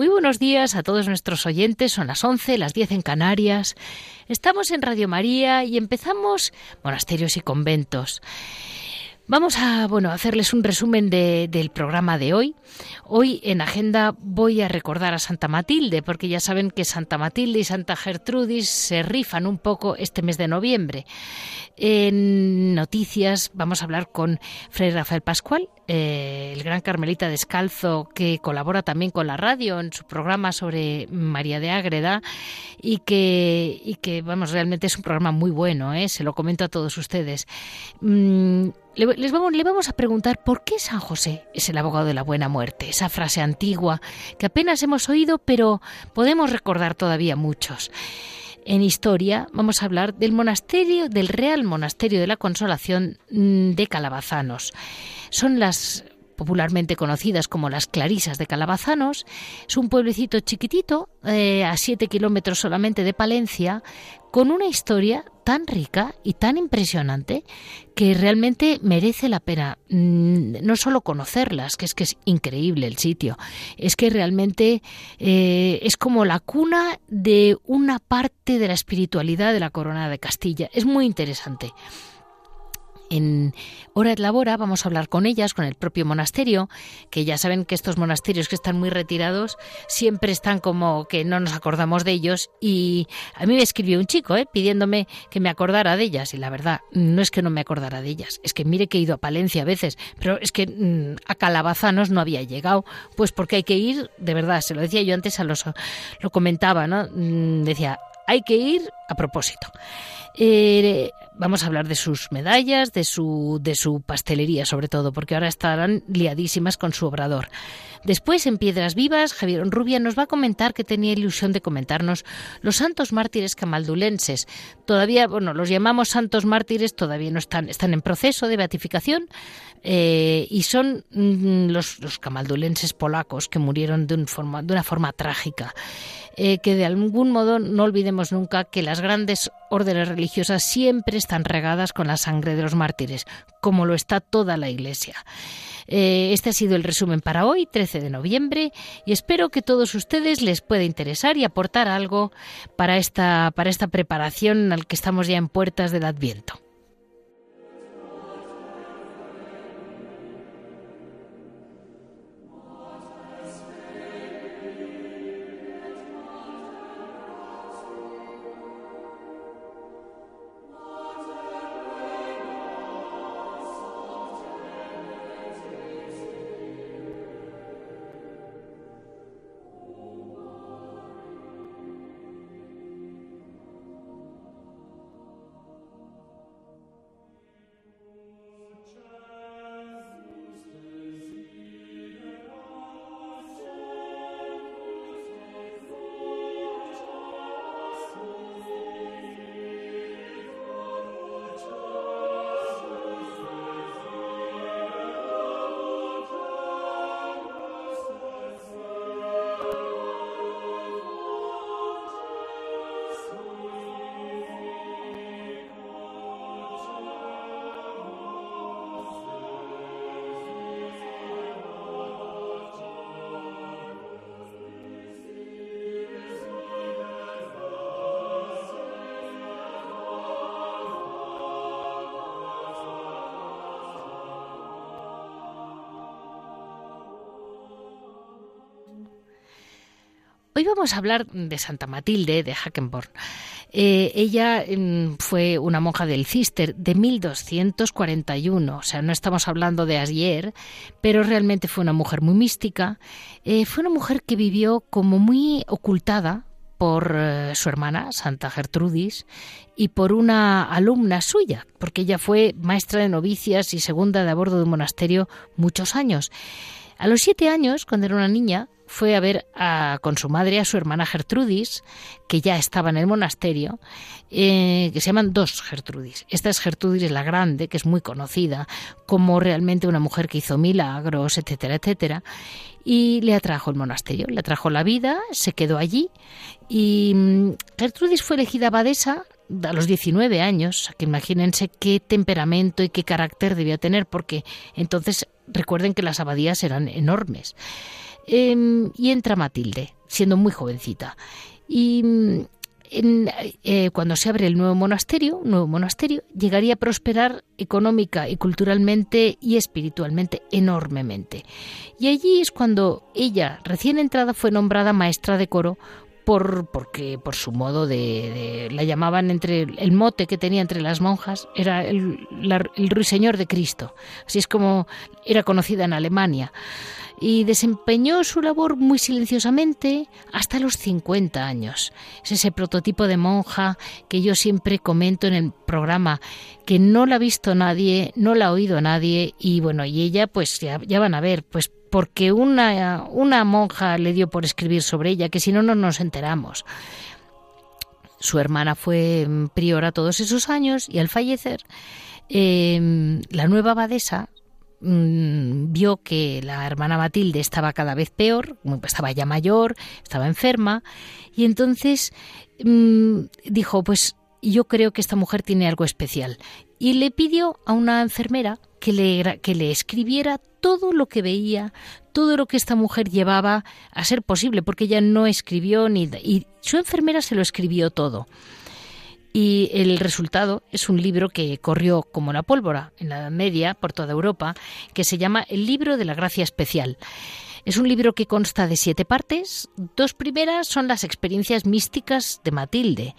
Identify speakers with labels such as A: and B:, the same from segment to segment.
A: Muy buenos días a todos nuestros oyentes. Son las 11, las 10 en Canarias. Estamos en Radio María y empezamos monasterios y conventos. Vamos a bueno, hacerles un resumen del programa de hoy. Hoy en agenda voy a recordar a Santa Matilde, porque ya saben que Santa Matilde y Santa Gertrudis se rifan un poco este mes de noviembre. En noticias vamos a hablar con Fray Rafael Pascual, eh, el gran carmelita descalzo que colabora también con la radio en su programa sobre María de Ágreda y que, y que vamos, realmente es un programa muy bueno, ¿eh? se lo comento a todos ustedes. Mm, le, les vamos, a preguntar por qué San José es el abogado de la buena muerte, esa frase antigua que apenas hemos oído, pero podemos recordar todavía muchos. En historia vamos a hablar del monasterio, del Real Monasterio de la Consolación mm, de Calabazanos. Son las popularmente conocidas como las Clarisas de Calabazanos. Es un pueblecito chiquitito, eh, a siete kilómetros solamente de Palencia, con una historia tan rica y tan impresionante que realmente merece la pena mm, no solo conocerlas, que es que es increíble el sitio, es que realmente eh, es como la cuna de una parte de la espiritualidad de la corona de Castilla. Es muy interesante en Hora de Labora vamos a hablar con ellas, con el propio monasterio, que ya saben que estos monasterios que están muy retirados siempre están como que no nos acordamos de ellos y a mí me escribió un chico ¿eh? pidiéndome que me acordara de ellas y la verdad no es que no me acordara de ellas, es que mire que he ido a Palencia a veces, pero es que mm, a Calabazanos no había llegado, pues porque hay que ir, de verdad, se lo decía yo antes a los, lo comentaba, ¿no? Mm, decía, hay que ir a propósito. Eh, vamos a hablar de sus medallas, de su, de su pastelería sobre todo, porque ahora estarán liadísimas con su obrador. Después, en Piedras Vivas, Javier Rubia nos va a comentar que tenía ilusión de comentarnos los santos mártires camaldulenses. Todavía, bueno, los llamamos santos mártires, todavía no están, están en proceso de beatificación eh, y son mm, los, camaldulenses polacos que murieron de una forma trágica. Eh, que de algún modo no olvidemos nunca que las grandes órdenes religiosas siempre están regadas con la sangre de los mártires, como lo está toda la Iglesia. Eh, este ha sido el resumen para hoy, 13 de noviembre, y espero que todos ustedes les pueda interesar y aportar algo para esta, para esta preparación al que estamos ya en puertas del Adviento. Vamos a hablar de Santa Matilde de Hackenborn. Eh, ella mm, fue una monja del Cister de 1241, o sea, no estamos hablando de ayer, pero realmente fue una mujer muy mística. Eh, fue una mujer que vivió como muy ocultada por eh, su hermana, Santa Gertrudis, y por una alumna suya, porque ella fue maestra de novicias y segunda de a bordo de un monasterio muchos años. A los siete años, cuando era una niña, fue a ver con su madre a su hermana Gertrudis, que ya estaba en el monasterio, eh, que se llaman dos Gertrudis. Esta es Gertrudis la Grande, que es muy conocida como realmente una mujer que hizo milagros, etcétera, etcétera, y le atrajo el monasterio, le atrajo la vida, se quedó allí y mm, Gertrudis fue elegida abadesa a los 19 años, que imagínense qué temperamento y qué carácter debía tener, porque entonces recuerden que las abadías eran enormes. Em, y entra Matilde, siendo muy jovencita. Y mm, eh, cuando se abre el nuevo monasterio, nuevo monasterio, llegaría a prosperar económica y culturalmente y espiritualmente enormemente. Y allí es cuando ella, recién entrada, fue nombrada maestra de coro por porque por su modo de, la llamaban entre el mote que tenía entre las monjas era el, ruiseñor de Cristo así es como era conocida en Alemania y desempeñó su labor muy silenciosamente hasta los 50 años. Es ese prototipo de monja que yo siempre comento en el programa, que no la ha visto nadie, no la ha oído nadie y bueno, y ella pues ya van a ver, pues porque una, una monja le dio por escribir sobre ella, que si no, no nos enteramos. Su hermana fue priora todos esos años y al fallecer, eh, la nueva abadesa Mm, vio que la hermana Matilde estaba cada vez peor, estaba ya mayor, estaba enferma, y entonces mm, dijo, pues yo creo que esta mujer tiene algo especial. Y le pidió a una enfermera que le, que le escribiera todo lo que veía, todo lo que esta mujer llevaba a ser posible, porque ella no escribió ni... Y su enfermera se lo escribió todo. Y el resultado es un libro que corrió como la pólvora en la Edad Media por toda Europa, que se llama El libro de la gracia especial. Es un libro que consta de siete partes. Dos primeras son las experiencias místicas de Matilde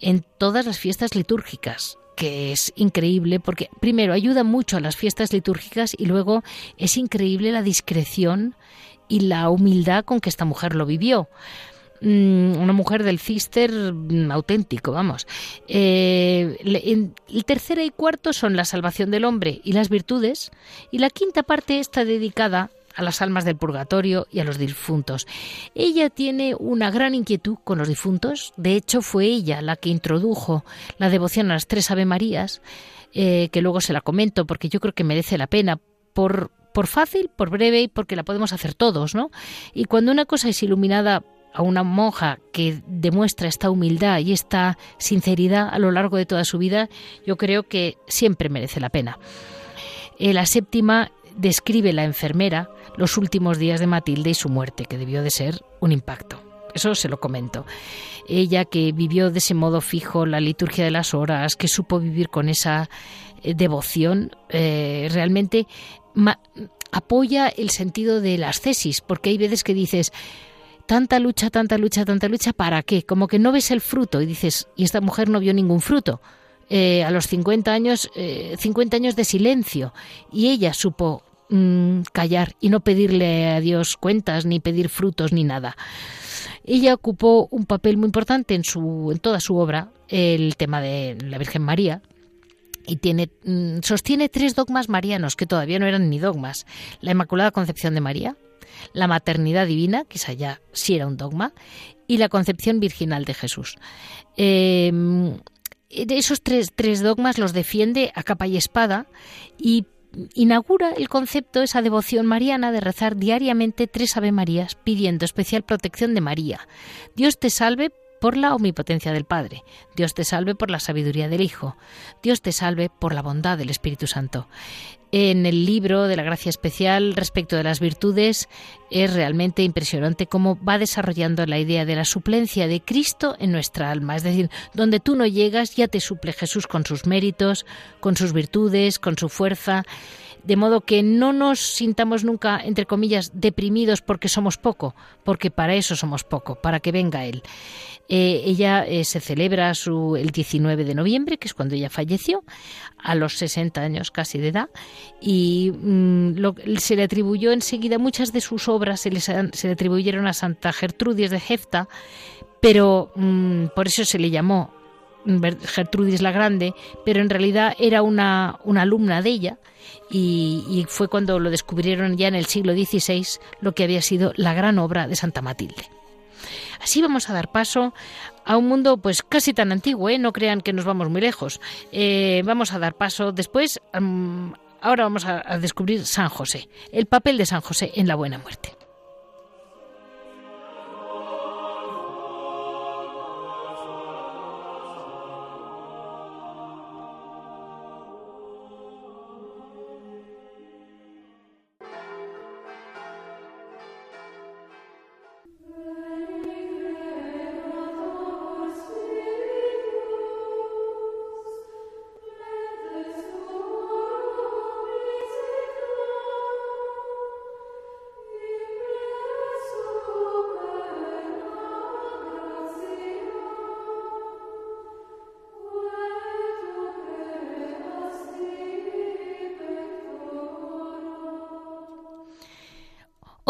A: en todas las fiestas litúrgicas que es increíble porque primero ayuda mucho a las fiestas litúrgicas y luego es increíble la discreción y la humildad con que esta mujer lo vivió. Mm, una mujer del cister mm, auténtico, vamos. Eh, el tercero y cuarto son la salvación del hombre y las virtudes, y la quinta parte está dedicada a las almas del purgatorio y a los difuntos. Ella tiene una gran inquietud con los difuntos, de hecho fue ella la que introdujo la devoción a las tres Ave Marías, eh, que luego se la comento porque yo creo que merece la pena por, por fácil, por breve y porque la podemos hacer todos, ¿no? Y cuando una cosa es iluminada a una monja que demuestra esta humildad y esta sinceridad a lo largo de toda su vida, yo creo que siempre merece la pena. Eh, la séptima describe la enfermera los últimos días de Matilde y su muerte, que debió de ser un impacto. Eso se lo comento. Ella que vivió de ese modo fijo la liturgia de las horas, que supo vivir con esa eh, devoción, eh, realmente apoya el sentido de las tesis, porque hay veces que dices, tanta lucha, tanta lucha, tanta lucha, ¿para qué? Como que no ves el fruto y dices, y esta mujer no vio ningún fruto. Eh, a los 50 años, 50 eh, años de silencio, y ella supo mm, callar y no pedirle a Dios cuentas, ni pedir frutos, ni nada. Ella ocupó un papel muy importante en, su, en toda su obra, el tema de la Virgen María, y tiene, mm, sostiene tres dogmas marianos que todavía no eran ni dogmas. La Inmaculada Concepción de María, la maternidad divina, quizá ya sí era un dogma, y la concepción virginal de Jesús. Em, esos tres, tres dogmas los defiende a capa y espada y inaugura el concepto, esa devoción mariana de rezar diariamente tres Ave Marías pidiendo especial protección de María. Dios te salve por la omnipotencia del Padre. Dios te salve por la sabiduría del Hijo. Dios te salve por la bondad del Espíritu Santo en el libro de la gracia especial respecto de las virtudes es realmente impresionante cómo va desarrollando la idea de la suplencia de Cristo en nuestra alma. Es decir, donde tú no llegas ya te suple Jesús con sus méritos, con sus virtudes, con su fuerza. De modo que no nos sintamos nunca, entre comillas, deprimidos porque somos poco, porque para eso somos poco, para que venga Él. Eh, ella eh, se celebra su, el 19 de noviembre, que es cuando ella falleció, a los 60 años casi de edad, y mm, se le atribuyó enseguida muchas de sus obras, se, se le atribuyeron a Santa Gertrudis de Jefta, pero mm, por eso se le llamó Gertrudis la Grande, pero en realidad era una, una alumna de ella y, fue cuando lo descubrieron ya en el siglo XVI lo que había sido la gran obra de Santa Matilde. Así vamos a dar paso a un mundo pues casi tan antiguo, ¿eh? no crean que nos vamos muy lejos. Eh, vamos a dar paso después, ahora vamos a descubrir San José, el papel de San José en la buena muerte.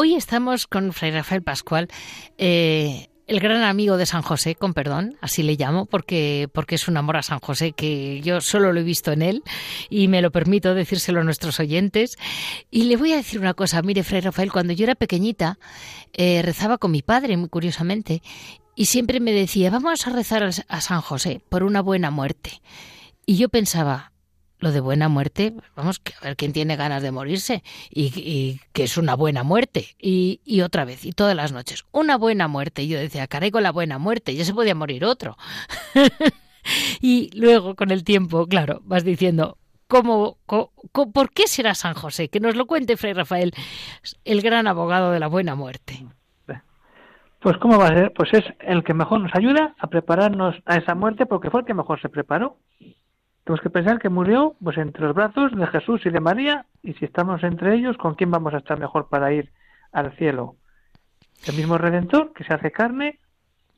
A: Hoy estamos con Fray Rafael Pascual, eh, el gran amigo de San José, con perdón, así le llamo, porque, porque es un amor a San José que yo solo lo he visto en él y me lo permito decírselo a nuestros oyentes. Y le voy a decir una cosa, mire, Fray Rafael, cuando yo era pequeñita, eh, rezaba con mi padre, muy curiosamente, y siempre me decía, vamos a rezar a San José por una buena muerte. Y yo pensaba, de buena muerte, vamos, a ver quién tiene ganas de morirse y, que es una buena muerte. Y, otra vez, y todas las noches, una buena muerte. Y yo decía, caray, con la buena muerte, ya se podía morir otro. y luego, con el tiempo, claro, vas diciendo, ¿cómo, por qué será San José? Que nos lo cuente Fray Rafael, el gran abogado de la buena muerte.
B: Pues ¿cómo va a ser? Pues es el que mejor nos ayuda a prepararnos a esa muerte porque fue el que mejor se preparó. Tenemos que pensar que murió pues entre los brazos de Jesús y de María y si estamos entre ellos, ¿con quién vamos a estar mejor para ir al cielo? El mismo Redentor que se hace carne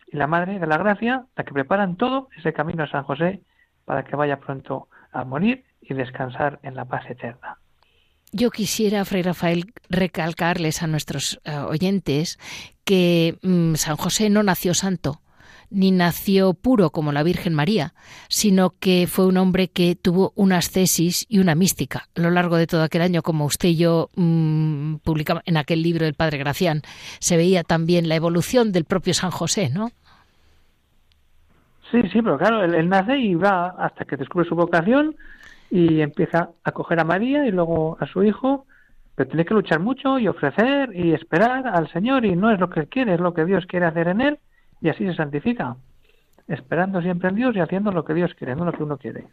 B: y la Madre de la Gracia, la que preparan todo ese camino a San José para que vaya pronto a morir y descansar en la paz eterna.
A: Yo quisiera, Fray Rafael, recalcarles a nuestros eh, oyentes que mm, San José no nació santo, ni nació puro como la Virgen María, sino que fue un hombre que tuvo una ascesis y una mística a lo largo de todo aquel año, como usted y yo mmm, publicamos en aquel libro del Padre Gracián. Se veía también la evolución del propio San José, ¿no?
B: Sí, sí, pero claro, él, nace y va hasta que descubre su vocación y empieza a coger a María y luego a su hijo, pero tiene que luchar mucho y ofrecer y esperar al Señor y no es lo que él quiere, es lo que Dios quiere hacer en él y así se santifica, esperando siempre en Dios y haciendo lo que Dios quiere, no lo que uno quiere.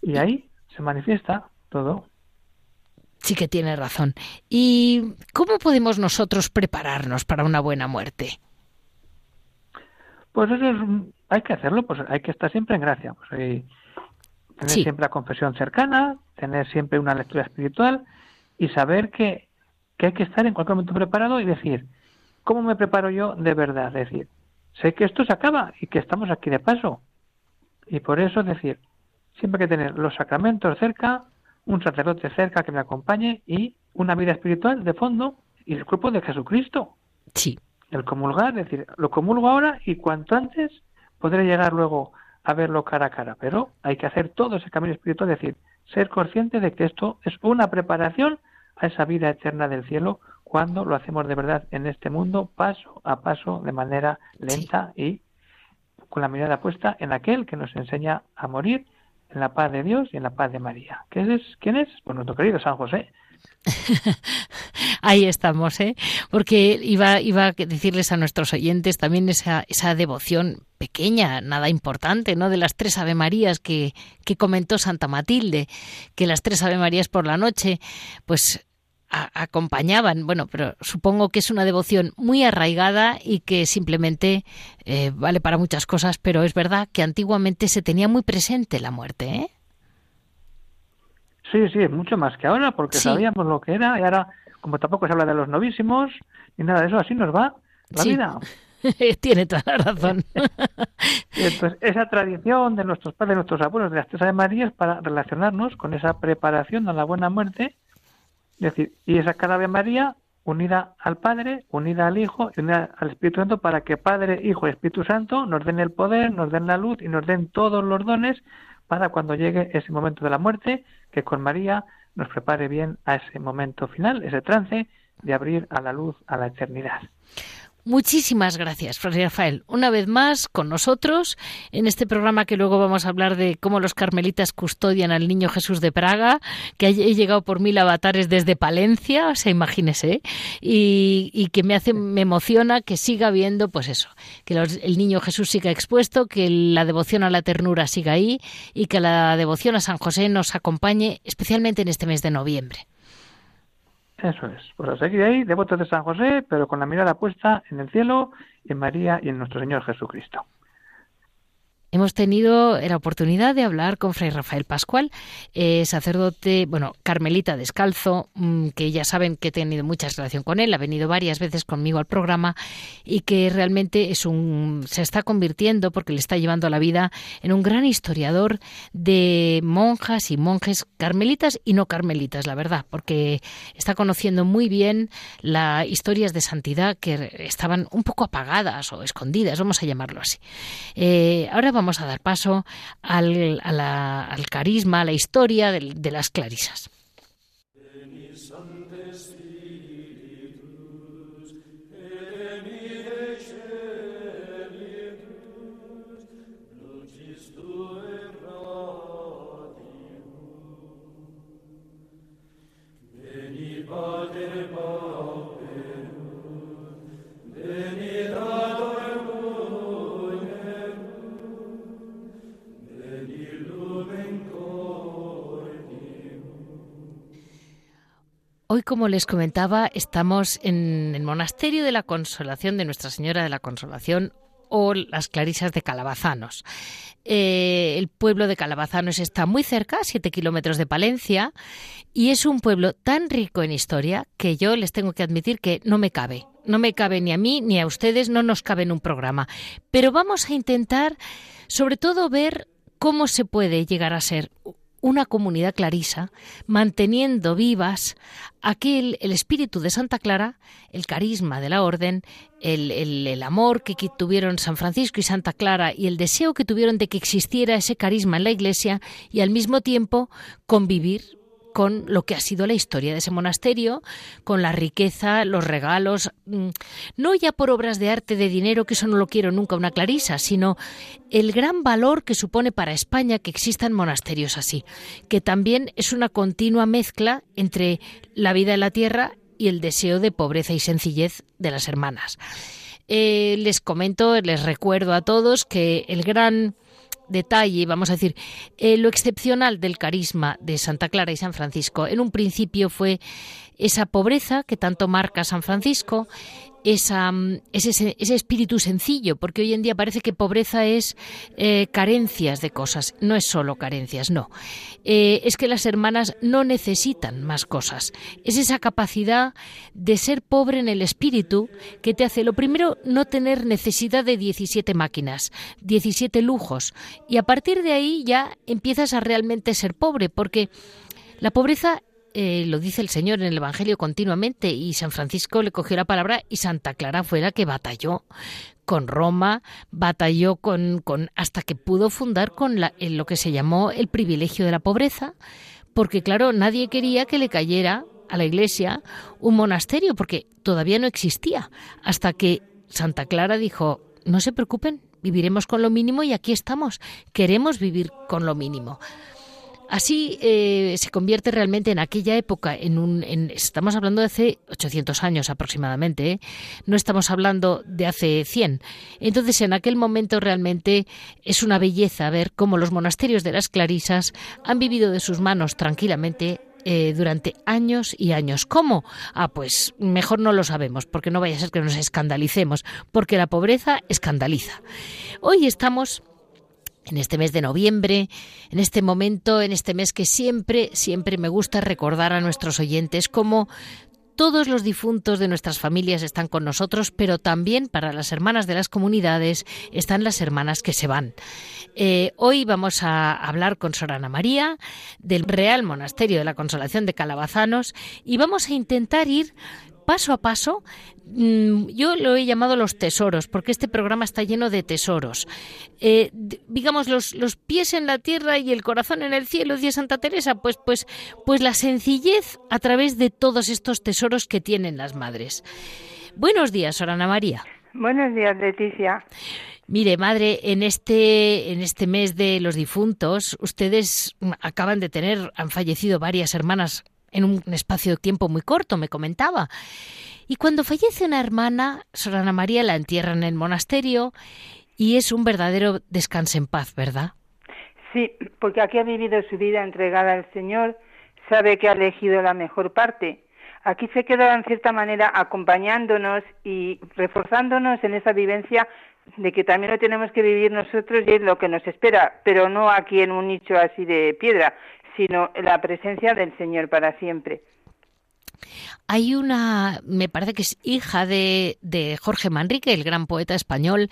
B: Y ahí se manifiesta todo.
A: Sí que tiene razón. ¿Y cómo podemos nosotros prepararnos para una buena muerte?
B: Pues eso es, hay que hacerlo, pues hay que estar siempre en gracia, pues hay, tener siempre la confesión cercana, tener siempre una lectura espiritual y saber que, que hay que estar en cualquier momento preparado y decir, ¿Cómo me preparo yo de verdad? Es decir, sé que esto se acaba y que estamos aquí de paso. Y por eso, es decir, siempre hay que tener los sacramentos cerca, un sacerdote cerca que me acompañe y una vida espiritual de fondo y el cuerpo de Jesucristo.
A: Sí.
B: El comulgar, es decir, lo comulgo ahora y cuanto antes podré llegar luego a verlo cara a cara. Pero hay que hacer todo ese camino espiritual, es decir, ser consciente de que esto es una preparación a esa vida eterna del cielo cuando lo hacemos de verdad en este mundo, paso a paso, de manera lenta y con la mirada puesta en aquel que nos enseña a morir en la paz de Dios y en la paz de María. ¿Qué es? ¿Quién es? Pues nuestro querido San José.
A: Ahí estamos, ¿eh? Porque iba, iba a decirles a nuestros oyentes también esa, esa devoción pequeña, nada importante, ¿no? De las tres Ave Marías que, que comentó Santa Matilde, que las tres Ave Marías por la noche, pues acompañaban. Bueno, pero supongo que es una devoción muy arraigada y que simplemente eh, vale para muchas cosas, pero es verdad que antiguamente se tenía muy presente la muerte, ¿eh?
B: Sí, sí, mucho más que ahora, porque sabíamos lo que era y ahora, como tampoco se habla de los novísimos ni nada de eso, así nos va la vida.
A: Tiene toda la razón.
B: Entonces, esa tradición de nuestros padres, de nuestros abuelos, de las tres Ave Marías, para relacionarnos con esa preparación a la buena muerte, es decir, y esa cada Ave María unida al Padre, unida al Hijo y unida al Espíritu Santo para que Padre, Hijo y Espíritu Santo nos den el poder, nos den la luz y nos den todos los dones para cuando llegue ese momento de la muerte, que con María nos prepare bien a ese momento final, ese trance de abrir a la luz a la eternidad.
A: Muchísimas gracias, Fray Rafael. Una vez más con nosotros en este programa que luego vamos a hablar de cómo los carmelitas custodian al niño Jesús de Praga, que he llegado por mil avatares desde Palencia, o sea, imagínese, y, que me hace, me emociona que siga viendo, pues eso, que el niño Jesús siga expuesto, que la devoción a la ternura siga ahí y que la devoción a San José nos acompañe, especialmente en este mes de noviembre.
B: Eso es. Pues a seguir ahí, devotos de San José, pero con la mirada puesta en el cielo, en María y en nuestro Señor Jesucristo.
A: Hemos tenido la oportunidad de hablar con Fray Rafael Pascual, eh, sacerdote, bueno, carmelita descalzo, mm, que ya saben que he tenido mucha relación con él, ha venido varias veces conmigo al programa y que realmente es un, se está convirtiendo, porque le está llevando la vida, en un gran historiador de monjas y monjes carmelitas y no carmelitas, la verdad, porque está conociendo muy bien las historias de santidad que estaban un poco apagadas o escondidas, vamos a llamarlo así. Eh, ahora vamos vamos a dar paso al, al carisma, a la historia de las clarisas. Hoy, como les comentaba, estamos en el monasterio de la Consolación de Nuestra Señora de la Consolación o las Clarisas de Calabazanos. Eh, el pueblo de Calabazanos está muy cerca, a siete kilómetros de Palencia, y es un pueblo tan rico en historia que yo les tengo que admitir que no me cabe. No me cabe ni a mí ni a ustedes, no nos cabe en un programa. Pero vamos a intentar, sobre todo, ver cómo se puede llegar a ser una comunidad clarisa, manteniendo vivas aquel el espíritu de Santa Clara, el carisma de la orden, el, el, amor que tuvieron San Francisco y Santa Clara y el deseo que tuvieron de que existiera ese carisma en la Iglesia y al mismo tiempo convivir con lo que ha sido la historia de ese monasterio, con la riqueza, los regalos, mm, no ya por obras de arte, de dinero, que eso no lo quiero nunca una clarisa, sino el gran valor que supone para España que existan monasterios así, que también es una continua mezcla entre la vida en la tierra y el deseo de pobreza y sencillez de las hermanas. Eh, les comento, les recuerdo a todos que el gran detalle, vamos a decir, eh, lo excepcional del carisma de Santa Clara y San Francisco. En un principio fue esa pobreza que tanto marca San Francisco, mm, ese, ese, espíritu sencillo, porque hoy en día parece que pobreza es eh, carencias de cosas, no es solo carencias, no. Eh, es que las hermanas no necesitan más cosas. Es esa capacidad de ser pobre en el espíritu que te hace, lo primero, no tener necesidad de 17 máquinas, 17 lujos, y a partir de ahí ya empiezas a realmente ser pobre, porque la pobreza eh, lo dice el Señor en el Evangelio continuamente y San Francisco le cogió la palabra y Santa Clara fue la que batalló con Roma, batalló con, con hasta que pudo fundar con la, lo que se llamó el privilegio de la pobreza, porque claro, nadie quería que le cayera a la iglesia un monasterio, porque todavía no existía, hasta que Santa Clara dijo, no se preocupen, viviremos con lo mínimo y aquí estamos, queremos vivir con lo mínimo. Así eh, se convierte realmente en aquella época, en un, estamos hablando de hace 800 años aproximadamente, ¿eh? no estamos hablando de hace 100. Entonces, en aquel momento realmente es una belleza ver cómo los monasterios de las Clarisas han vivido de sus manos tranquilamente eh, durante años y años. ¿Cómo? Ah, pues mejor no lo sabemos, porque no vaya a ser que nos escandalicemos, porque la pobreza escandaliza. Hoy estamos en este mes de noviembre, en este momento, en este mes que siempre, siempre me gusta recordar a nuestros oyentes como todos los difuntos de nuestras familias están con nosotros, pero también para las hermanas de las comunidades están las hermanas que se van. Eh, hoy vamos a hablar con Sorana María del Real Monasterio de la Consolación de Calabazanos y vamos a intentar ir paso a paso, mm, yo lo he llamado los tesoros, porque este programa está lleno de tesoros. Eh, digamos, los, los, pies en la tierra y el corazón en el cielo, decía Santa Teresa, pues, pues, pues la sencillez a través de todos estos tesoros que tienen las madres. Buenos días, Sorana María.
C: Buenos días, Leticia.
A: Mire, madre, en este, en este mes de los difuntos, ustedes acaban de tener, han fallecido varias hermanas en un espacio de tiempo muy corto, me comentaba. Y cuando fallece una hermana, Sor Ana María la entierra en el monasterio y es un verdadero descanso en paz, ¿verdad?
C: Sí, porque aquí ha vivido su vida entregada al Señor, sabe que ha elegido la mejor parte. Aquí se queda en cierta manera acompañándonos y reforzándonos en esa vivencia de que también lo tenemos que vivir nosotros y es lo que nos espera, pero no aquí en un nicho así de piedra, sino la presencia del Señor para siempre.
A: Hay una, me parece que es hija de, de Jorge Manrique, el gran poeta español,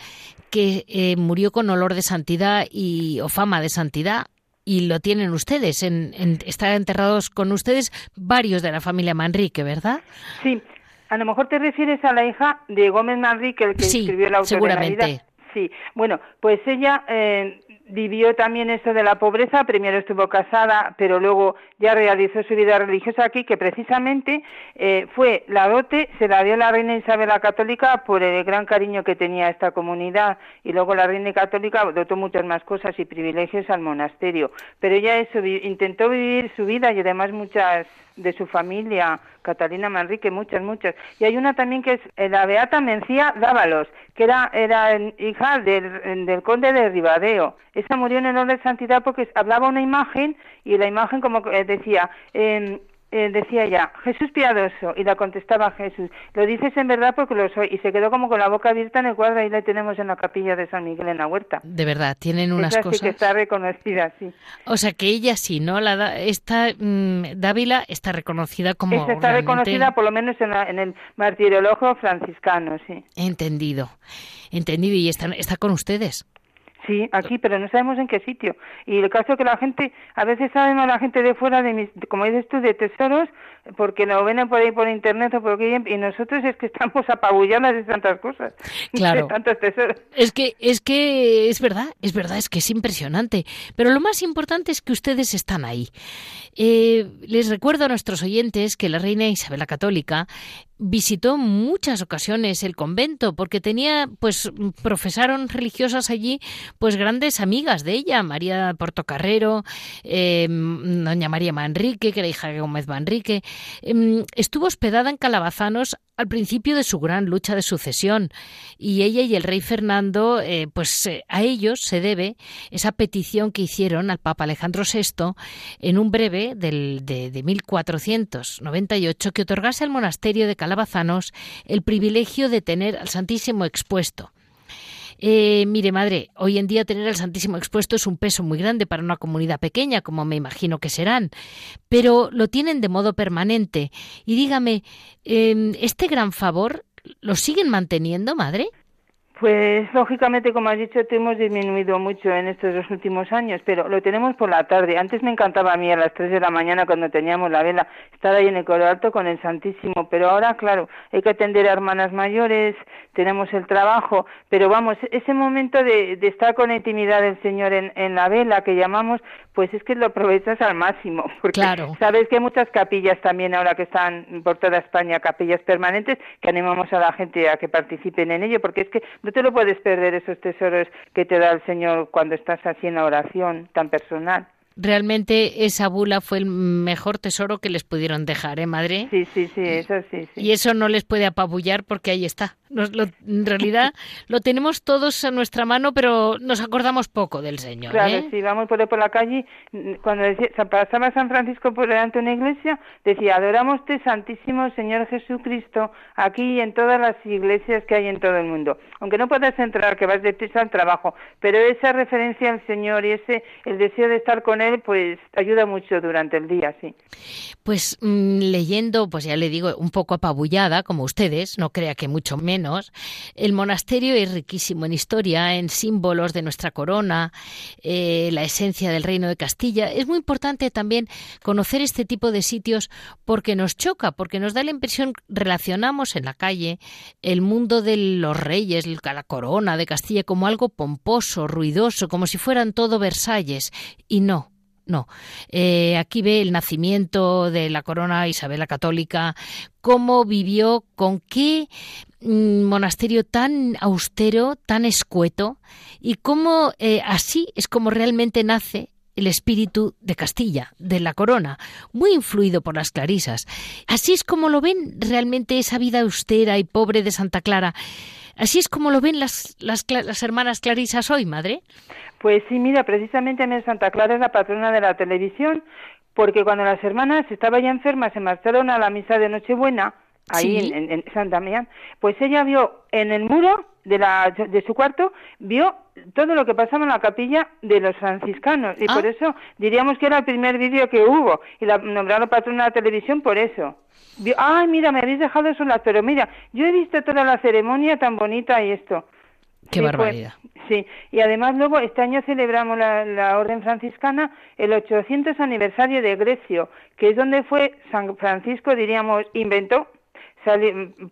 A: que eh, murió con olor de santidad y o fama de santidad y lo tienen ustedes. En, están enterrados con ustedes varios de la familia Manrique, ¿verdad?
C: Sí. A lo mejor te refieres a la hija de Gómez Manrique, el que escribió la autor
A: seguramente.
C: Sí, bueno, pues ella eh, vivió también eso de la pobreza, primero estuvo casada, pero luego ya realizó su vida religiosa aquí, que precisamente eh, fue la dote, se la dio la reina Isabel la Católica por el gran cariño que tenía esta comunidad, y luego la reina católica dotó muchas más cosas y privilegios al monasterio, pero ella eso intentó vivir su vida y además muchas de su familia, Catalina Manrique, muchas, muchas. Y hay una también que es eh, la Beata Mencía Dávalos, que era, era hija del, del conde de Ribadeo. Esa murió en orden de santidad porque hablaba una imagen y la imagen como decía, eh, eh, decía ya, Jesús piadoso, y la contestaba Jesús, lo dices en verdad porque lo soy, y se quedó como con la boca abierta en el cuadro, ahí la tenemos en la capilla de San Miguel en la huerta.
A: De verdad, tienen unas cosas...
C: Sí que está reconocida, sí.
A: O sea que ella sí, ¿no? La, esta mm, Dávila está reconocida como...
C: está reconocida por lo menos en, en el martirologio franciscano, sí.
A: Entendido, entendido, y está, está con ustedes.
C: Sí, aquí, pero no sabemos en qué sitio. Y el caso que la gente, a veces sabemos la gente de fuera, de mis, como dices tú, de tesoros, porque lo ven por ahí por internet o por aquí, y nosotros es que estamos apabulladas de tantas cosas,
A: claro.
C: de tantos tesoros.
A: Es que, es que, es verdad, es verdad, es que es impresionante. Pero lo más importante es que ustedes están ahí. Eh, les recuerdo a nuestros oyentes que la reina Isabel la Católica visitó muchas ocasiones el convento porque tenía pues profesaron religiosas allí pues grandes amigas de ella María Portocarrero eh, doña María Manrique que era hija de Gómez Manrique. Em, estuvo hospedada en Calabazanos al principio de su gran lucha de sucesión y ella y el rey Fernando eh, pues eh, a ellos se debe esa petición que hicieron al Papa Alejandro VI en un breve del, de, de 1498 que otorgase al monasterio de Calabazanos Calabazanos el privilegio de tener al Santísimo expuesto. Eh, mire, madre, hoy en día tener al Santísimo expuesto es un peso muy grande para una comunidad pequeña, como me imagino que serán, pero lo tienen de modo permanente. Y dígame, em, ¿este gran favor lo siguen manteniendo, madre?
C: Pues lógicamente, como has dicho, te hemos disminuido mucho en estos dos últimos años, pero lo tenemos por la tarde. Antes me encantaba a mí a las tres de la mañana cuando teníamos la vela estar ahí en el coro alto con el Santísimo, pero ahora, claro, hay que atender a hermanas mayores, tenemos el trabajo, pero vamos, ese momento de, estar con la intimidad del Señor en, en, la vela que llamamos, pues es que lo aprovechas al máximo, porque sabes que hay muchas capillas también ahora que están por toda España, capillas permanentes, que animamos a la gente a que participen en ello, porque es que no te lo puedes perder esos tesoros que te da el Señor cuando estás así en la oración tan personal.
A: Realmente esa bula fue el mejor tesoro que les pudieron dejar, ¿eh, madre?
C: Sí, sí, sí, eso sí, sí.
A: Y eso no les puede apabullar porque ahí está. En realidad lo tenemos todos a nuestra mano, pero nos acordamos poco del Señor.
C: Claro,
A: ¿eh?
C: sí, vamos por, por la calle, cuando decía, pasaba San Francisco por delante de una iglesia, decía, adoramos te Santísimo Señor Jesucristo, aquí y en todas las iglesias que hay en todo el mundo. Aunque no puedas entrar, que vas de prisa al trabajo, pero esa referencia al Señor y ese el deseo de estar con Él, pues ayuda mucho durante el día, sí.
A: Pues mm, leyendo, pues ya le digo, un poco apabullada, como ustedes, no crea que mucho el monasterio es riquísimo en historia, en símbolos de nuestra corona, eh, la esencia del reino de Castilla. Es muy importante también conocer este tipo de sitios porque nos choca, porque nos da la impresión, relacionamos en la calle el mundo de los reyes, la corona de Castilla como algo pomposo, ruidoso, como si fueran todo Versalles. Y no, no. Eh, aquí ve el nacimiento de la corona Isabel la Católica, cómo vivió, con qué mm, monasterio tan austero, tan escueto, y cómo eh, así es como realmente nace el espíritu de Castilla, de la corona, muy influido por las clarisas. Así es como lo ven realmente esa vida austera y pobre de Santa Clara. Así es como lo ven las, las, las hermanas clarisas hoy, madre.
C: Pues sí, mira, precisamente Santa Clara es la patrona de la televisión, porque cuando las hermanas estaban ya enfermas, se marcharon a la misa de Nochebuena, ahí en, en, San Damián, pues ella vio en el muro de, la, de su cuarto, vio todo lo que pasaba en la capilla de los franciscanos, y por ah. eso diríamos que era el primer vídeo que hubo, y la nombraron patrona de la televisión por eso. Ay, mira, me habéis dejado solas, pero mira, yo he visto toda la ceremonia tan bonita y esto.
A: Qué pues, barbaridad.
C: sí, y además luego este año celebramos la, Orden Franciscana el 800 aniversario de Grecio, que es donde fue San Francisco, diríamos, inventó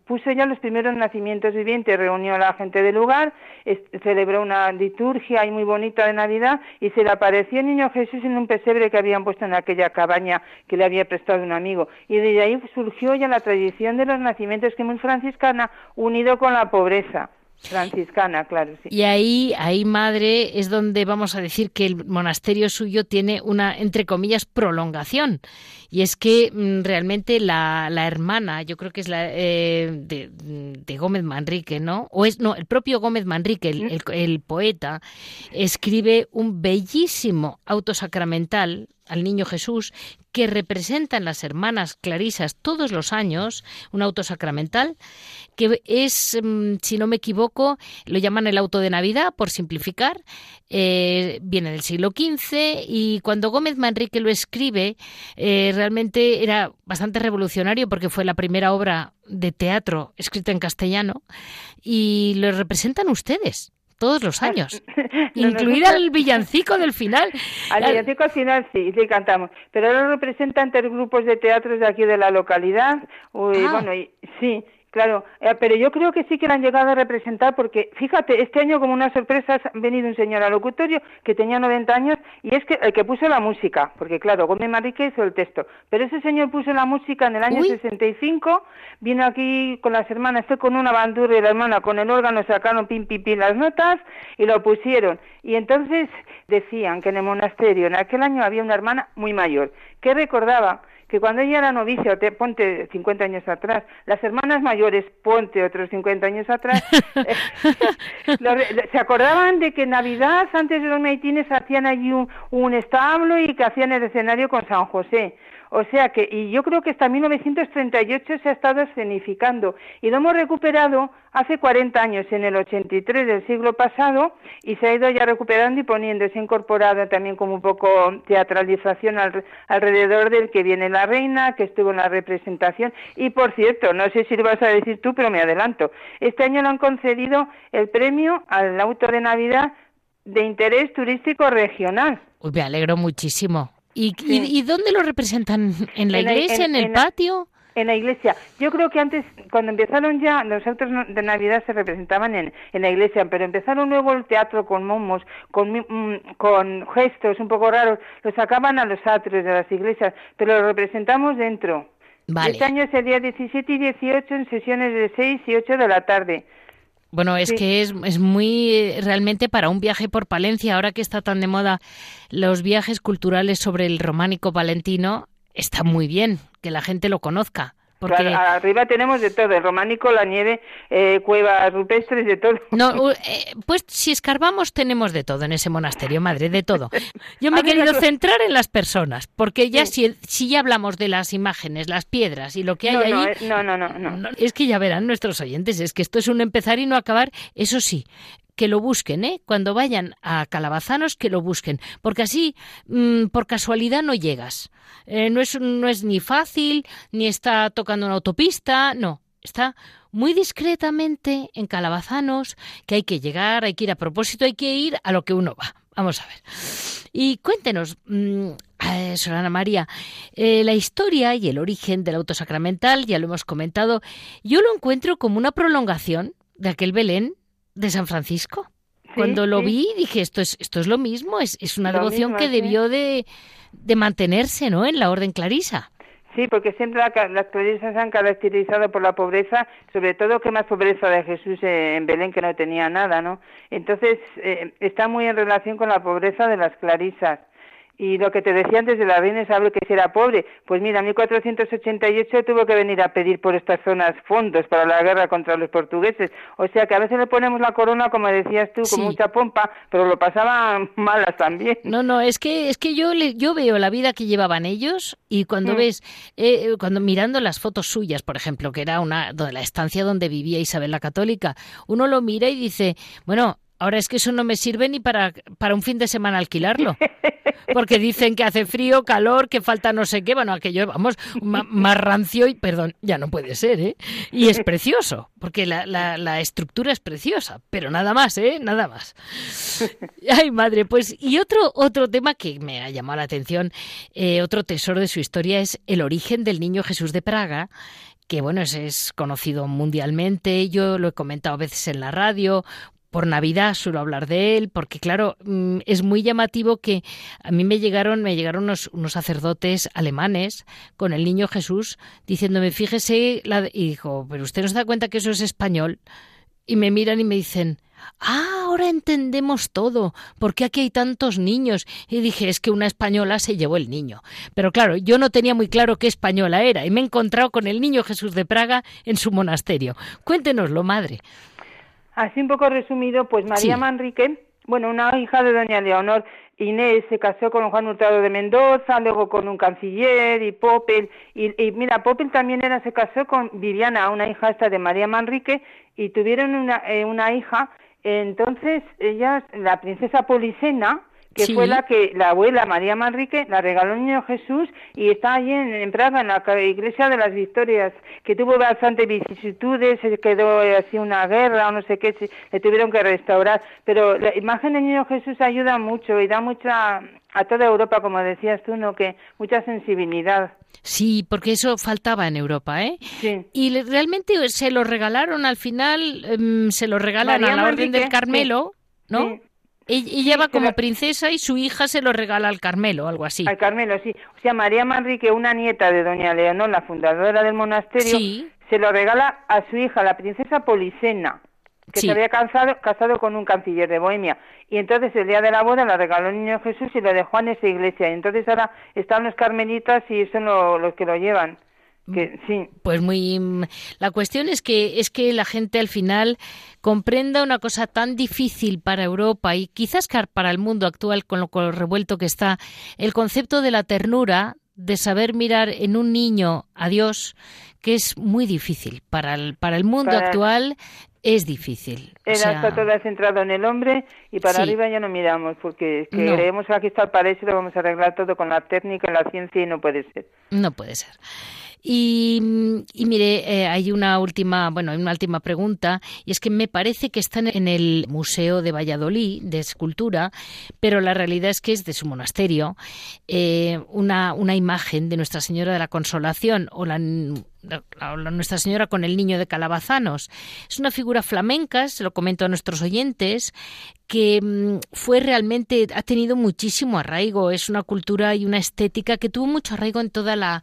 C: puso ya los primeros nacimientos vivientes, reunió a la gente del lugar, celebró una liturgia ahí muy bonita de Navidad y se le apareció el niño Jesús en un pesebre que habían puesto en aquella cabaña que le había prestado un amigo. Y de ahí surgió ya la tradición de los nacimientos que muy franciscana, unido con la pobreza. Franciscana, claro.
A: Y ahí, ahí, madre, es donde vamos a decir que el monasterio suyo tiene una, entre comillas, prolongación. Y es que mm, realmente la, la, hermana, yo creo que es la eh, de, Gómez Manrique, ¿no? O es, no, el propio Gómez Manrique, el, el poeta, escribe un bellísimo autosacramental al niño Jesús que representan las hermanas clarisas todos los años, un auto sacramental, que es, mm, si no me equivoco, lo llaman el auto de Navidad, por simplificar, eh, viene del siglo XV y cuando Gómez Manrique lo escribe, eh, realmente era bastante revolucionario porque fue la primera obra de teatro escrita en castellano y lo representan ustedes todos los años, incluida el villancico del final.
C: Al villancico al final sí, sí cantamos, pero ahora representan tres grupos de teatros de aquí de la localidad, Uy, ah. bueno, y, sí, Claro, eh, pero yo creo que sí que la han llegado a representar porque, fíjate, este año como una sorpresa ha venido un señor al locutorio que tenía 90 años y es que el que puso la música, porque claro, Gómez Marique hizo el texto, pero ese señor puso la música en el año 65, vino aquí con las hermanas, fue con una bandurra y la hermana con el órgano sacaron pim pim pim las notas y lo pusieron. Y entonces decían que en el monasterio en aquel año había una hermana muy mayor que recordaba que cuando ella era novicia, te, ponte 50 años atrás, las hermanas mayores, ponte otros 50 años atrás, se acordaban de que en Navidad, antes de los maitines, hacían allí un, un establo y que hacían el escenario con San José. O sea que, y yo creo que hasta 1938 se ha estado escenificando y lo hemos recuperado hace 40 años, en el 83 del siglo pasado, y se ha ido ya recuperando y poniendo, se ha incorporado también como un poco teatralización alrededor del que viene la reina, que estuvo en la representación. Y por cierto, no sé si lo vas a decir tú, pero me adelanto. Este año le han concedido el premio al auto de Navidad de interés turístico regional.
A: Me alegro muchísimo. ¿Y, dónde lo representan? ¿En la iglesia? ¿En, el patio?
C: En la iglesia. Yo creo que antes, cuando empezaron ya, los autos de Navidad se representaban en, en la iglesia, pero empezaron luego el teatro con momos, con, mm, con gestos un poco raros, lo sacaban a los atrios de las iglesias, pero lo representamos dentro. Este año día 17 y 18 en sesiones de 6 y 8 de la tarde.
A: Bueno, es que es, es muy realmente para un viaje por Palencia, ahora que está tan de moda los viajes culturales sobre el románico palentino, está muy bien que la gente lo conozca.
C: Porque... arriba tenemos de todo, el románico, la nieve, eh, cuevas rupestres, de todo.
A: No, eh, pues si escarbamos tenemos de todo en ese monasterio, madre, de todo. Yo me he querido centrar en las personas, porque ya si, si ya hablamos de las imágenes, las piedras y lo que hay
C: no,
A: ahí...
C: No, no, no, no,
A: Es que ya verán nuestros oyentes, es que esto es un empezar y no acabar. Eso sí, que lo busquen, ¿eh? Cuando vayan a Calabazanos, que lo busquen, porque así, mm, por casualidad, no llegas. Eh, no, es, no es ni fácil, ni está tocando una autopista, no. Está muy discretamente en Calabazanos, que hay que llegar, hay que ir a propósito, hay que ir a lo que uno va. Vamos a ver. Y cuéntenos, mmm, Solana María, eh, la historia y el origen del auto sacramental, ya lo hemos comentado, yo lo encuentro como una prolongación de aquel Belén de San Francisco. Cuando lo vi dije, esto es, esto es lo mismo, es, es una devoción que debió de, de, mantenerse ¿no? en la orden clarisa.
C: Sí, porque siempre las clarisas se han caracterizado por la pobreza, sobre todo que más pobreza de Jesús en Belén, que no tenía nada, ¿no? Entonces, eh, está muy en relación con la pobreza de las clarisas. Y lo que te decía antes de la reina Isabel que si era pobre, pues mira, en 1488 tuvo que venir a pedir por estas zonas fondos para la guerra contra los portugueses. O sea que a veces le ponemos la corona, como decías tú, con mucha pompa, pero lo pasaban malas también.
A: No, no, es que es que yo yo veo la vida que llevaban ellos y cuando mm. ves eh, cuando mirando las fotos suyas, por ejemplo, que era una la estancia donde vivía Isabel la Católica, uno lo mira y dice, bueno, Ahora es que eso no me sirve ni para, para un fin de semana alquilarlo. Porque dicen que hace frío, calor, que falta no sé qué. Bueno, aquello, vamos, más rancio y, perdón, ya no puede ser, ¿eh? Y es precioso, porque la, la, estructura es preciosa, pero nada más, ¿eh? Nada más. Ay, madre, pues, y otro, otro tema que me ha llamado la atención, eh, otro tesoro de su historia es el origen del niño Jesús de Praga, que bueno, es, es, conocido mundialmente, yo lo he comentado a veces en la radio, por Navidad suelo hablar de él, porque claro, mm, es muy llamativo que a mí me llegaron, me llegaron unos, unos sacerdotes alemanes con el niño Jesús diciéndome, fíjese, la y dijo, pero usted no se da cuenta que eso es español. Y me miran y me dicen, Ah, ahora entendemos todo. ¿Por qué aquí hay tantos niños? Y dije, es que una española se llevó el niño. Pero claro, yo no tenía muy claro qué española era y me he encontrado con el niño Jesús de Praga en su monasterio. Cuéntenoslo, madre.
C: Así un poco resumido, pues María Manrique, bueno, una hija de doña Leonor Inés se casó con Juan Hurtado de Mendoza, luego con un canciller y Popel, y, mira, Popel también era, se casó con Viviana, una hija esta de María Manrique, y tuvieron una, eh, una hija, entonces ella, la princesa Policena, que fue la que la abuela María Manrique la regaló al niño Jesús y está allí en, Praga, en la iglesia de las Victorias, que tuvo bastantes vicisitudes, se quedó así una guerra o no sé qué, se, le tuvieron que restaurar, pero la imagen del niño Jesús ayuda mucho y da mucha a toda Europa, como decías tú, ¿no? Que mucha sensibilidad.
A: Sí, porque eso faltaba en Europa, ¿eh? Sí. Y realmente se lo regalaron al final, em, se lo regalan a la Orden del Carmelo, ¿no? Y lleva como princesa y su hija se lo regala al Carmelo, algo así.
C: Al Carmelo, sí. O sea, María Manrique, una nieta de doña Leonor, la fundadora del monasterio, se lo regala a su hija, la princesa Policena, que se había casado, casado con un canciller de Bohemia. Y entonces el día de la boda la regaló el niño Jesús y lo dejó en esa iglesia. Y entonces ahora están los carmelitas y son los que lo llevan sí.
A: Pues muy la cuestión es que es que la gente al final comprenda una cosa tan difícil para Europa y quizás para el mundo actual con lo, revuelto que está, el concepto de la ternura, de saber mirar en un niño a Dios, que es muy difícil para el, para el mundo actual es difícil.
C: está todo centrado en el hombre y para arriba ya no miramos porque creemos que aquí está el paraíso y lo vamos a arreglar todo con la técnica, la ciencia y no puede ser.
A: No puede ser. Y, mire, eh, hay una última, bueno, hay una última pregunta, y es que me parece que están en el Museo de Valladolid de Escultura, pero la realidad es que es de su monasterio, eh, una, una imagen de Nuestra Señora de la Consolación o la nuestra Señora con el niño de Calabazanos. Es una figura flamenca, se lo comento a nuestros oyentes, que mm, fue realmente, ha tenido muchísimo arraigo, es una cultura y una estética que tuvo mucho arraigo en toda la,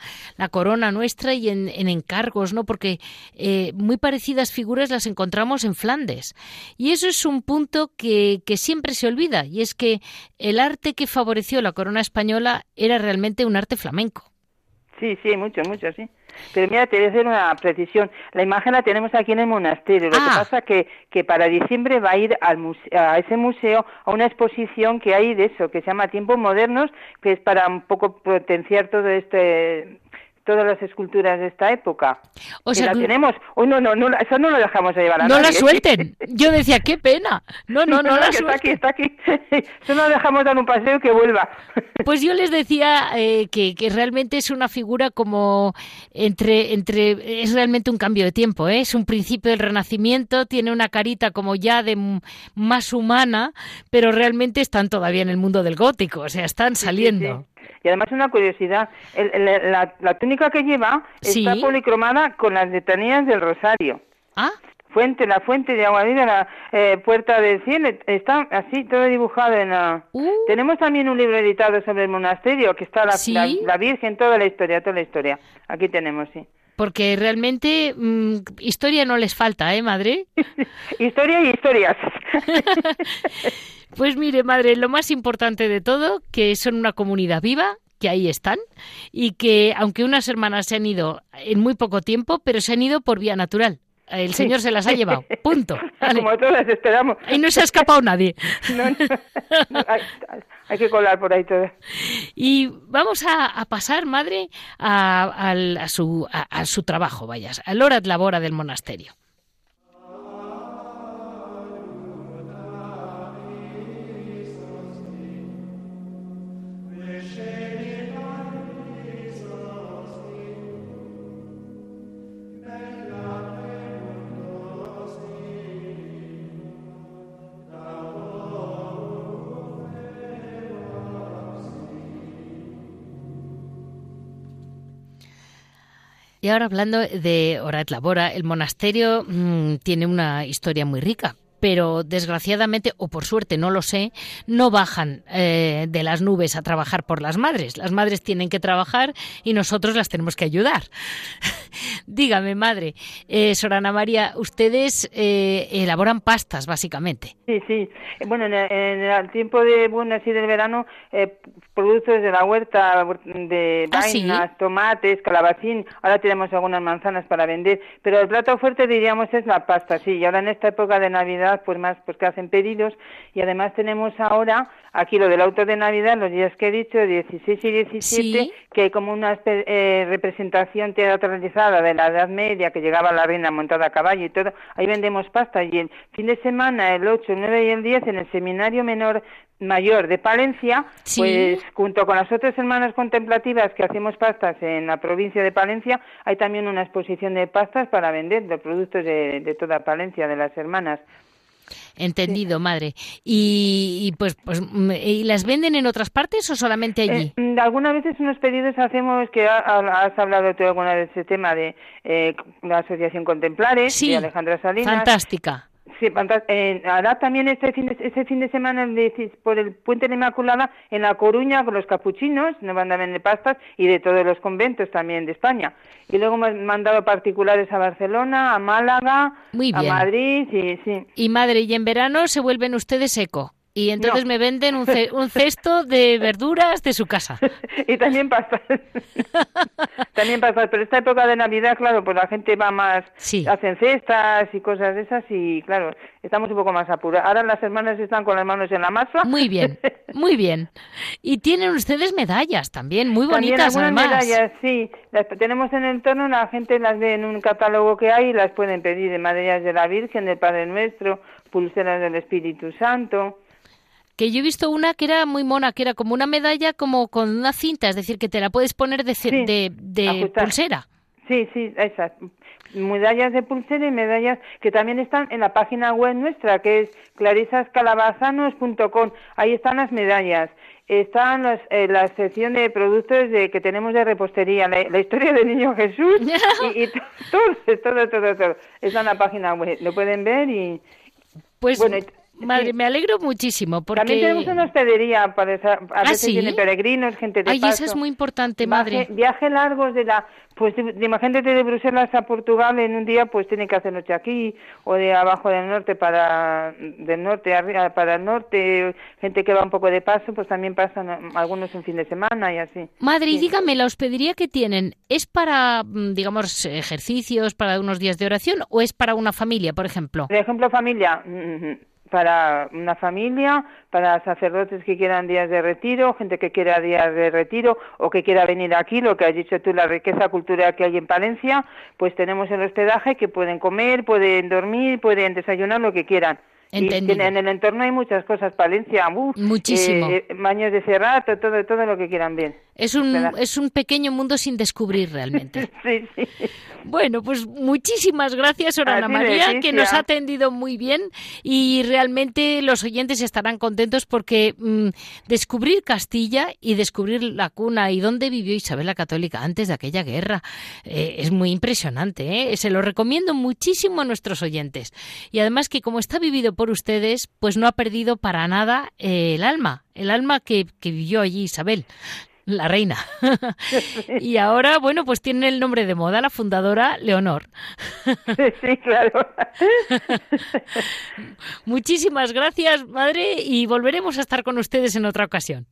A: corona nuestra y en, encargos, ¿no? Porque eh, muy parecidas figuras las encontramos en Flandes. Y eso es un punto que, que siempre se olvida, y es que el arte que favoreció la corona española era realmente un arte flamenco.
C: Sí, sí, mucho, mucho, sí. Pero mira, te voy a hacer una precisión. La imagen la tenemos aquí en el monasterio. Lo que
A: Ah.
C: pasa que que para diciembre va a ir al muse- a ese museo a una exposición que hay de eso, que se llama Tiempos Modernos, que es para un poco potenciar todo este todas las esculturas de esta época.
A: O sea,
C: la
A: que-
C: tenemos. Hoy no, no, no, la- eso no lo dejamos de llevar a
A: no la suelten. Yo decía, qué pena. No, no, no la
C: que está aquí, está aquí. Eso no lo dejamos dar un paseo que vuelva.
A: Pues yo les decía eh, que, que realmente es una figura como entre, entre, es realmente un cambio de tiempo, ¿eh? es un principio del renacimiento, tiene una carita como ya de más humana, pero realmente están todavía en el mundo del gótico, o sea, están saliendo.
C: Sí, sí. Y además una curiosidad, el- el- la, la túnica que lleva está policromada con las letanías del Rosario.
A: Ah,
C: Fuente, la fuente de agua viva, la eh, puerta del cielo, está así todo dibujado en la...
A: Uh.
C: Tenemos también un libro editado sobre el monasterio, que está la,
A: ¿Sí?
C: la, la Virgen, toda la historia, toda la historia. Aquí tenemos, sí.
A: Porque realmente mm, historia no les falta, ¿eh, madre?
C: Historia y historias.
A: Pues mire, madre, lo más importante de todo, que son una comunidad viva, que ahí están, y que aunque unas hermanas se han ido en muy poco tiempo, pero se han ido por vía natural. El Señor se las ha llevado. Punto. Vale.
C: Como todas esperamos.
A: Ahí no se ha escapado nadie.
C: No, no, no, hay, hay que colar por ahí todo.
A: Y vamos a, a pasar, madre, a, a su, a, a su trabajo, vayas, al hora labora del monasterio. Y ahora hablando de Orat Labora, el monasterio mm, tiene una historia muy rica, pero desgraciadamente, o por suerte, no lo sé, no bajan eh, de las nubes a trabajar por las madres. Las madres tienen que trabajar y nosotros las tenemos que ayudar. Dígame, madre, eh, Sorana María, ustedes eh, elaboran pastas, básicamente.
C: Sí, sí. Eh, Bueno, en el, en el tiempo de, bueno, así del verano, eh, productos de la huerta, de
A: ¿Ah, sí?
C: vainas, tomates, calabacín, ahora tenemos algunas manzanas para vender, pero el plato fuerte diríamos es la pasta, sí, y ahora en esta época de Navidad, pues más, pues que hacen pedidos, y además tenemos ahora, aquí lo del auto de Navidad, los días que he dicho, 16 y 17,
A: Sí.
C: que hay como una eh, representación teatralizada de la Edad Media, que llegaba la reina montada a caballo y todo, ahí vendemos pasta, y el fin de semana, el 8, el 9 y el 10, en el Seminario Menor Mayor de Palencia,
A: Sí.
C: pues junto con las otras hermanas contemplativas que hacemos pastas en la provincia de Palencia, hay también una exposición de pastas para vender de productos de, de toda Palencia, de las hermanas.
A: Entendido, madre. Y, y, pues, pues, mm, ¿y las venden en otras partes o solamente allí?
C: Eh, mm, algunas veces unos pedidos hacemos que ha- ha- has hablado tú alguna vez de ese tema de eh, la Asociación Contemplares
A: sí,
C: de Alejandra Salinas.
A: fantástica.
C: Sí, eh, hará también este fin de, este fin de semana por el Puente de la Inmaculada en La Coruña con los capuchinos, nos van a vender pastas y de todos los conventos también de España. Y luego hemos mandado particulares a Barcelona, a Málaga, a. Madrid, y sí.
A: Y madre, y en verano se vuelven ustedes eco. Y entonces
C: No.
A: me venden un, ce- un cesto de verduras de su casa.
C: y también pastas. también pastas, pero esta época de Navidad, claro, pues la gente va más,
A: Sí.
C: hacen cestas y cosas de esas y claro, estamos un poco más apurados. Ahora las hermanas están con las manos en la masa.
A: Muy bien, muy bien. Y tienen ustedes medallas también, muy
C: También
A: bonitas
C: algunas
A: además.
C: medallas, sí, las tenemos en el entorno, la gente las ve en un catálogo que hay y las pueden pedir de medallas de la Virgen, del Padre Nuestro, pulseras del Espíritu Santo.
A: Que yo he visto una que era muy mona, que era como una medalla como con una cinta, es decir, que te la puedes poner de,
C: Sí,
A: de, pulsera.
C: Sí, sí, esas. Medallas de pulsera y medallas que también están en la página web nuestra, que es clarisascalabazanos.com. Ahí están las medallas. Están las, eh, la sección de productos de, que tenemos de repostería, la, la historia del niño Jesús y, y todo, todo, todo, todo. Está en la página web. Lo pueden ver y,
A: Pues
C: Bueno, y-
A: Madre, me alegro muchísimo porque...
C: También tenemos una hospedería, para a
A: ¿Ah,
C: veces vienen peregrinos, gente de
A: Ay,
C: paso.
A: eso es muy importante, madre.
C: Viaje, largos de la... Pues imagínate de Bruselas a Portugal en un día, pues tienen que hacer noche aquí, o de abajo del norte para... del norte arriba para el norte, gente que va un poco de paso, pues también pasan algunos un fin de semana y así.
A: Madre, y dígame, ¿la hospedería que tienen es para, mm, digamos, ejercicios, para unos días de oración, o es para una familia, por ejemplo?
C: Por ejemplo, familia... Mm, mm, para una familia, para sacerdotes que quieran días de retiro, gente que quiera días de retiro o que quiera venir aquí, lo que has dicho tú, la riqueza cultural que hay en Palencia, pues tenemos el hospedaje que pueden comer, pueden dormir, pueden desayunar lo que quieran. Y en el entorno hay muchas cosas, Palencia,
A: muchísimo.
C: Eh, baños de cerrato, todo, todo lo que quieran bien.
A: Es un, es un pequeño mundo sin descubrir realmente.
C: sí, sí.
A: Bueno, pues muchísimas gracias, Orana María, que nos ha atendido muy bien y realmente los oyentes estarán contentos porque mm, descubrir Castilla y descubrir la cuna y dónde vivió Isabel la Católica antes de aquella guerra eh, es muy impresionante. ¿eh? Se lo recomiendo muchísimo a nuestros oyentes. Y además que como está vivido por ustedes, pues no ha perdido para nada eh, el alma, el alma que, que vivió allí Isabel la reina. y ahora, bueno, pues tiene el nombre de moda, la fundadora Leonor.
C: sí, claro.
A: Muchísimas gracias, madre, y volveremos a estar con ustedes en otra ocasión.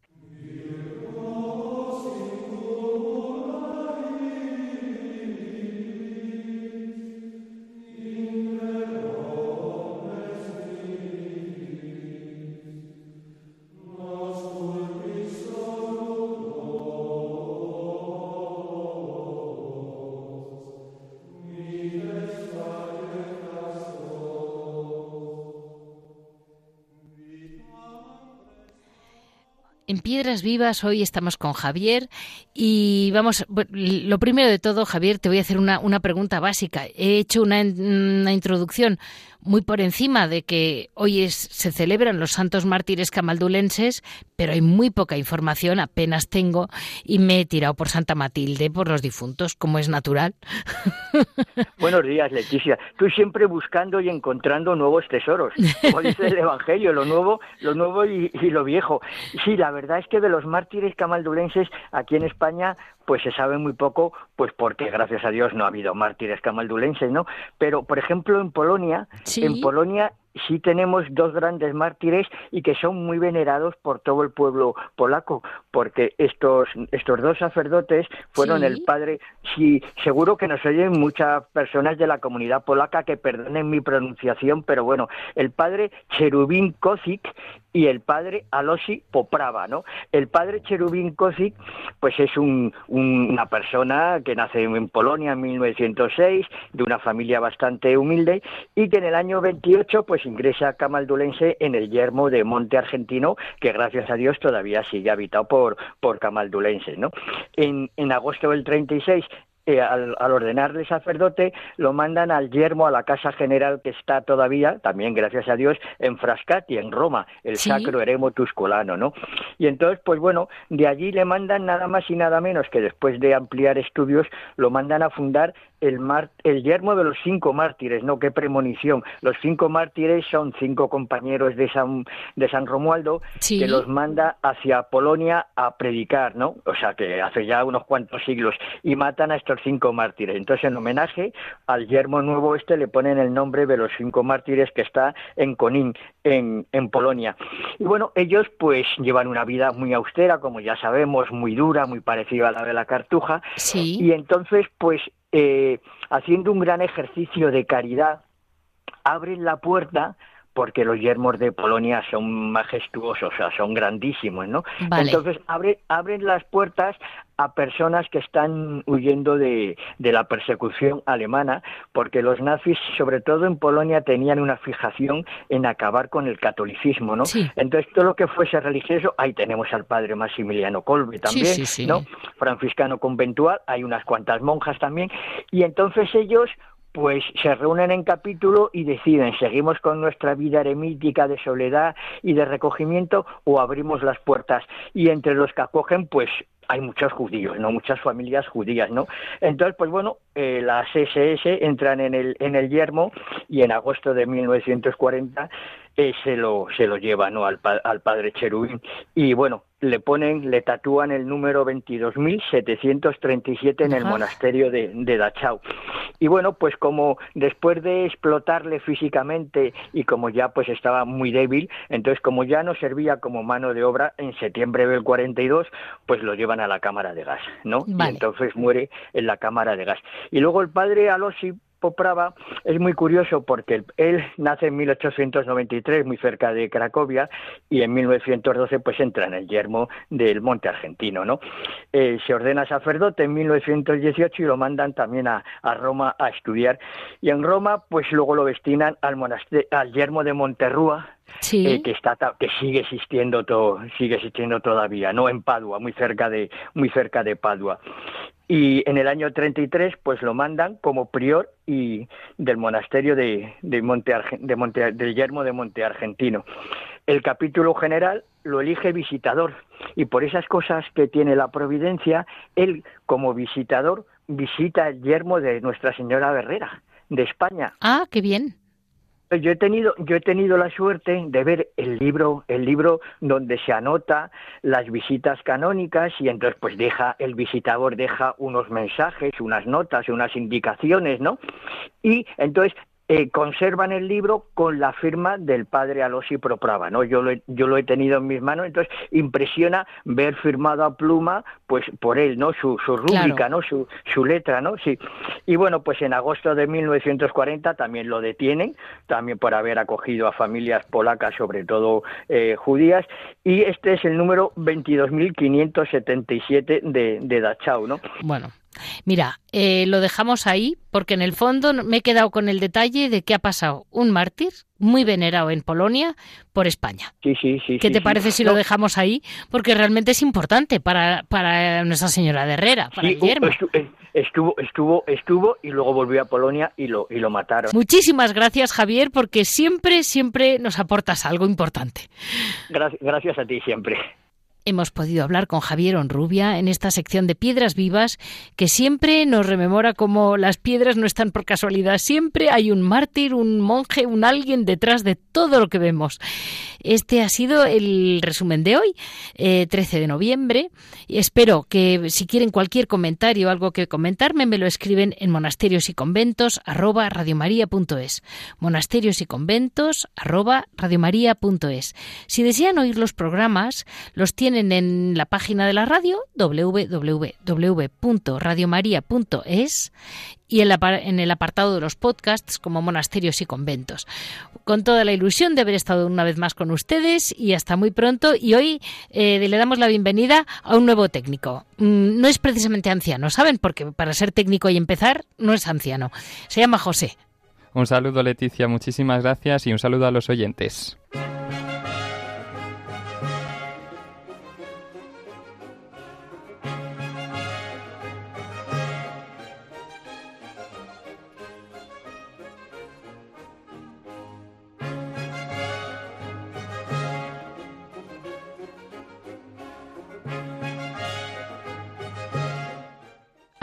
A: Vivas hoy estamos con Javier y vamos, lo primero de todo, Javier, te voy a hacer una, una pregunta básica. He hecho una, una introducción muy por encima de que hoy es, se celebran los santos mártires camaldulenses, pero hay muy poca información, apenas tengo, y me he tirado por Santa Matilde, por los difuntos, como es natural.
D: Buenos días, Leticia. Tú siempre buscando y encontrando nuevos tesoros, como dice el Evangelio, lo nuevo, lo nuevo y, y lo viejo. Sí, la verdad es que de los mártires camaldulenses aquí en España pues se sabe muy poco, pues porque gracias a Dios no ha habido mártires camaldulenses, ¿no? Pero, por ejemplo, en Polonia, en Polonia sí tenemos dos grandes mártires y que son muy venerados por todo el pueblo polaco, porque estos, estos dos sacerdotes fueron el padre, sí, seguro que nos oyen muchas personas de la comunidad polaca que perdonen mi pronunciación, pero bueno, el padre Cherubín Kozik y el padre Alosi Poprava, ¿no? El padre Cherubín Kozik, pues es un, una persona que nace en Polonia en 1906, de una familia bastante humilde, y que en el año 28, pues ingresa camaldulense en el yermo de Monte Argentino, que gracias a Dios todavía sigue habitado por, por camaldulenses, ¿no? En, en agosto del 36 eh, al, ordenarle sacerdote, lo mandan al yermo, a la casa general que está todavía, también gracias a Dios, en Frascati, en Roma, el Sacro Eremo Tuscolano, ¿no? Y entonces, pues bueno, de allí le mandan nada más y nada menos que después de ampliar estudios, lo mandan a fundar el, mar, el yermo de los cinco mártires, ¿no? Qué premonición. Los cinco mártires son cinco compañeros de San, de San Romualdo que los manda hacia Polonia a predicar, ¿no? O sea, que hace ya unos cuantos siglos, y matan a estos cinco mártires. Entonces, en homenaje al yermo nuevo este, le ponen el nombre de los cinco mártires que está en Konin, en, en Polonia. Y bueno, ellos pues llevan una vida muy austera, como ya sabemos, muy dura, muy parecida a la de la cartuja.
A: Sí.
D: Y entonces, pues eh, haciendo un gran ejercicio de caridad, abren la puerta porque los yermos de Polonia son majestuosos, o sea, son grandísimos, ¿no? Entonces abre, abren las puertas a personas que están huyendo de, de, la persecución alemana, porque los nazis, sobre todo en Polonia, tenían una fijación en acabar con el catolicismo, ¿no? Entonces, todo lo que fuese religioso, ahí tenemos al padre Maximiliano Kolbe también, ¿no? Franciscano conventual, hay unas cuantas monjas también, y entonces ellos pues se reúnen en capítulo y deciden, ¿seguimos con nuestra vida eremítica de soledad y de recogimiento o abrimos las puertas? Y entre los que acogen, pues hay muchos judíos, ¿no? Muchas familias judías, ¿no? Entonces, pues bueno, eh, las SS entran en el, en el yermo y en agosto de 1940 eh, se lo se lo lleva no al, al padre Cherubín y bueno le ponen, le tatúan el número 22.737 en el monasterio de, de, Dachau. Y bueno, pues como después de explotarle físicamente y como ya pues estaba muy débil, entonces como ya no servía como mano de obra, en septiembre del 42, pues lo llevan a la cámara de gas, ¿no? Y entonces muere en la cámara de gas. Y luego el padre Alosi Poprava es muy curioso porque él nace en 1893 muy cerca de Cracovia y en 1912 pues entra en el yermo del Monte Argentino, ¿no? Eh, se ordena sacerdote en 1918 y lo mandan también a, Roma a estudiar. Y en Roma pues luego lo destinan al al yermo de Monterrúa eh, que está que sigue existiendo todo sigue existiendo todavía no en Padua muy cerca de muy cerca de Padua y en el año 33 pues lo mandan como prior y del monasterio de, de Monte, de Monte del Yermo de Monte Argentino. El capítulo general lo elige visitador y por esas cosas que tiene la providencia, él como visitador visita el yermo de Nuestra Señora Herrera de España.
A: Ah, qué bien.
D: Yo he tenido, yo he tenido la suerte de ver el libro, el libro donde se anota las visitas canónicas y entonces pues deja, el visitador deja unos mensajes, unas notas, unas indicaciones, ¿no? Y entonces eh, conservan el libro con la firma del padre Alosi Proprava, ¿no? Yo lo, he, yo lo he tenido en mis manos, entonces impresiona ver firmado a pluma, pues por él, ¿no? Su, su rúbrica, ¿no? Su, su letra, ¿no? Sí. Y bueno, pues en agosto de 1940 también lo detienen, también por haber acogido a familias polacas, sobre todo eh, judías, y este es el número 22.577 de, de Dachau, ¿no?
A: Bueno, Mira, eh, lo dejamos ahí porque en el fondo me he quedado con el detalle de que ha pasado un mártir muy venerado en Polonia por España.
D: Sí, sí, sí.
A: ¿Qué te parece si lo dejamos ahí? Porque realmente es importante para, para Nuestra Señora de Herrera, para Guillermo.
D: Eh, estuvo, estuvo, estuvo y luego volvió a Polonia y lo, y lo mataron.
A: Muchísimas gracias, Javier, porque siempre, siempre nos aportas algo importante.
D: gracias a ti siempre.
A: Hemos podido hablar con Javier Onrubia en esta sección de Piedras Vivas que siempre nos rememora cómo las piedras no están por casualidad, siempre hay un mártir, un monje, un alguien detrás de todo lo que vemos. Este ha sido el resumen de hoy, 13 eh, de noviembre. Espero que si quieren cualquier comentario o algo que comentarme, me lo escriben en monasterios y conventos arroba. Monasterios y conventos arroba. Si desean oír los programas, los tienen en la página de la radio www.radiomaria.es y en, el apartado de los podcasts como monasterios y conventos. Con toda la ilusión de haber estado una vez más con ustedes y hasta muy pronto. Y hoy eh, le damos la bienvenida a un nuevo técnico. Mm, no es precisamente anciano, ¿saben? Porque para ser técnico y empezar no es anciano. Se llama José.
E: Un saludo Leticia, muchísimas gracias y un saludo a los oyentes.